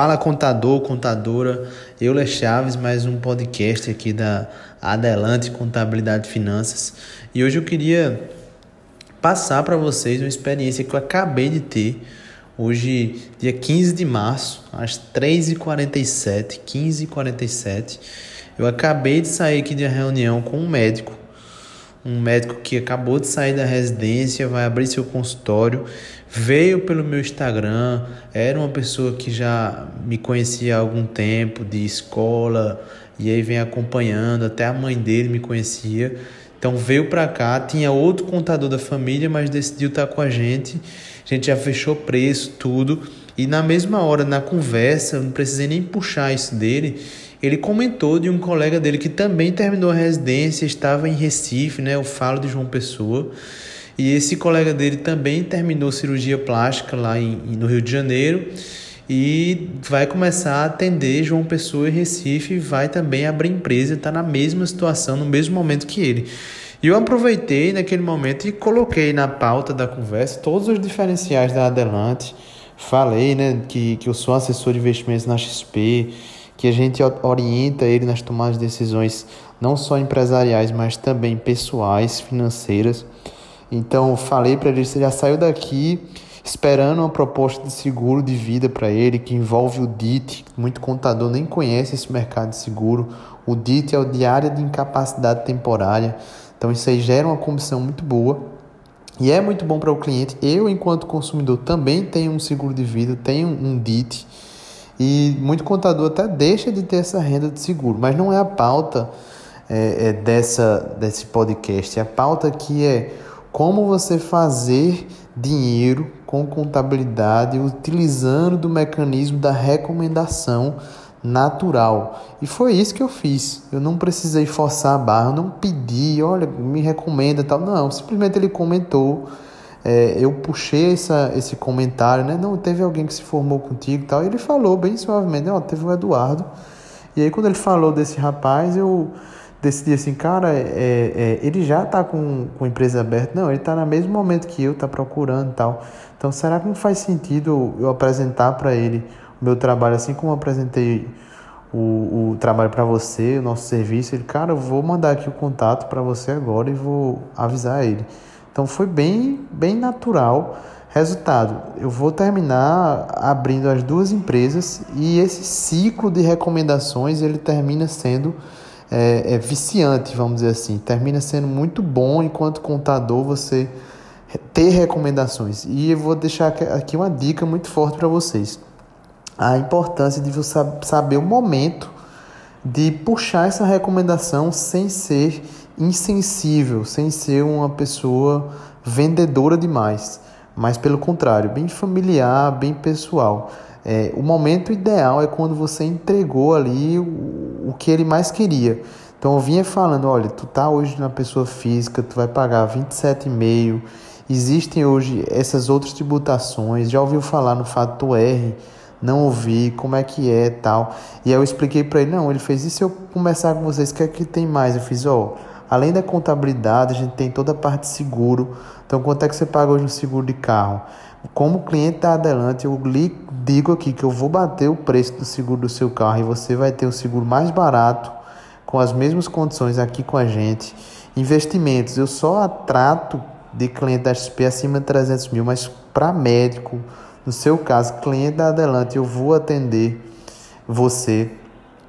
Fala contador, contadora, Euler Chaves, mais um podcast aqui da Adelante Contabilidade e Finanças. E hoje eu queria passar para vocês uma experiência que eu acabei de ter. Hoje, dia 15 de março, às 3h47, 15h47, eu acabei de sair aqui de uma reunião com um médico um médico que acabou de sair da residência, vai abrir seu consultório, veio pelo meu Instagram, era uma pessoa que já me conhecia há algum tempo, de escola, e aí vem acompanhando, até a mãe dele me conhecia. Então veio para cá, tinha outro contador da família, mas decidiu estar com a gente. A gente já fechou preço, tudo. E na mesma hora, na conversa, não precisei nem puxar isso dele ele comentou de um colega dele que também terminou a residência, estava em Recife, né? Eu falo de João Pessoa. E esse colega dele também terminou cirurgia plástica lá em, no Rio de Janeiro e vai começar a atender João Pessoa em Recife e vai também abrir empresa, está na mesma situação, no mesmo momento que ele. E eu aproveitei naquele momento e coloquei na pauta da conversa todos os diferenciais da Adelante. Falei né, que, que eu sou assessor de investimentos na XP, que a gente orienta ele nas tomadas de decisões não só empresariais, mas também pessoais, financeiras. Então, falei para ele, você já saiu daqui esperando uma proposta de seguro de vida para ele, que envolve o DIT. Muito contador nem conhece esse mercado de seguro. O DIT é o Diário de Incapacidade Temporária. Então, isso aí gera uma comissão muito boa. E é muito bom para o cliente. Eu, enquanto consumidor, também tenho um seguro de vida, tenho um DIT. E muito contador até deixa de ter essa renda de seguro, mas não é a pauta é, é dessa, desse podcast. A pauta aqui é como você fazer dinheiro com contabilidade utilizando do mecanismo da recomendação natural. E foi isso que eu fiz. Eu não precisei forçar a barra, não pedi, olha, me recomenda tal. Não, simplesmente ele comentou é, eu puxei essa, esse comentário, né? Não, teve alguém que se formou contigo tal. E ele falou bem suavemente, ó, teve o Eduardo. E aí quando ele falou desse rapaz, eu decidi assim, cara, é, é, ele já tá com, com empresa aberta. Não, ele tá no mesmo momento que eu, tá procurando e tal. Então, será que não faz sentido eu apresentar para ele o meu trabalho, assim como eu apresentei o, o trabalho para você, o nosso serviço? Ele, cara, eu vou mandar aqui o contato para você agora e vou avisar ele. Então foi bem, bem natural. Resultado, eu vou terminar abrindo as duas empresas e esse ciclo de recomendações ele termina sendo é, é viciante, vamos dizer assim. Termina sendo muito bom enquanto contador você ter recomendações. E eu vou deixar aqui uma dica muito forte para vocês. A importância de você saber o momento de puxar essa recomendação sem ser insensível, sem ser uma pessoa vendedora demais, mas pelo contrário, bem familiar, bem pessoal. É, o momento ideal é quando você entregou ali o, o que ele mais queria. Então eu vinha falando, olha, tu tá hoje na pessoa física, tu vai pagar 27,5. Existem hoje essas outras tributações. Já ouviu falar no fato R? Não ouvi, como é que é, tal. E aí eu expliquei para ele, não, ele fez isso, eu começar com vocês, o que é que tem mais? Eu fiz, ó, Além da contabilidade, a gente tem toda a parte de seguro. Então, quanto é que você paga hoje no seguro de carro? Como cliente da Adelante, eu lhe digo aqui que eu vou bater o preço do seguro do seu carro e você vai ter o seguro mais barato, com as mesmas condições aqui com a gente. Investimentos, eu só trato de cliente da XP acima de 300 mil, mas para médico, no seu caso, cliente da Adelante, eu vou atender você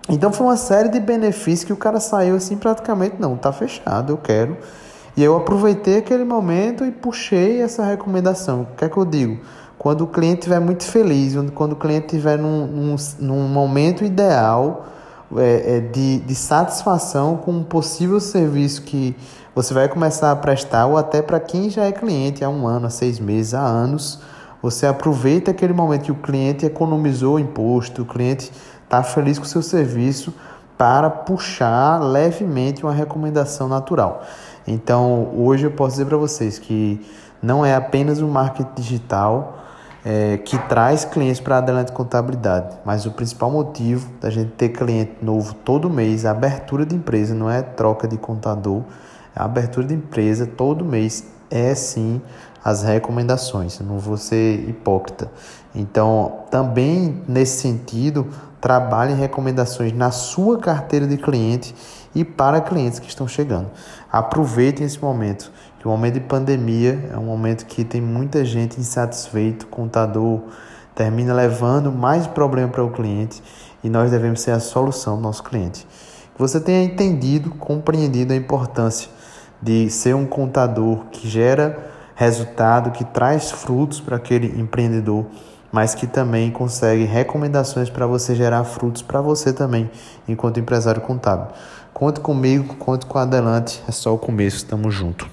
então foi uma série de benefícios que o cara saiu assim praticamente, não, tá fechado, eu quero. E eu aproveitei aquele momento e puxei essa recomendação. O que é que eu digo? Quando o cliente estiver muito feliz, quando o cliente estiver num, num, num momento ideal é, é, de, de satisfação com um possível serviço que você vai começar a prestar, ou até para quem já é cliente há um ano, há seis meses, há anos, você aproveita aquele momento que o cliente economizou o imposto, o cliente está feliz com o seu serviço para puxar levemente uma recomendação natural. Então, hoje eu posso dizer para vocês que não é apenas o marketing digital é, que traz clientes para a Adelante Contabilidade, mas o principal motivo da gente ter cliente novo todo mês, a abertura de empresa, não é troca de contador, a abertura de empresa todo mês é sim as recomendações. Não vou ser hipócrita. Então, também nesse sentido, trabalhe recomendações na sua carteira de cliente e para clientes que estão chegando. Aproveitem esse momento, que o momento de pandemia é um momento que tem muita gente insatisfeito, contador termina levando mais problema para o cliente e nós devemos ser a solução do nosso cliente. Você tenha entendido, compreendido a importância de ser um contador que gera resultado, que traz frutos para aquele empreendedor mas que também consegue recomendações para você gerar frutos para você também, enquanto empresário contábil. Conte comigo, conte com Adelante, é só o começo, estamos juntos.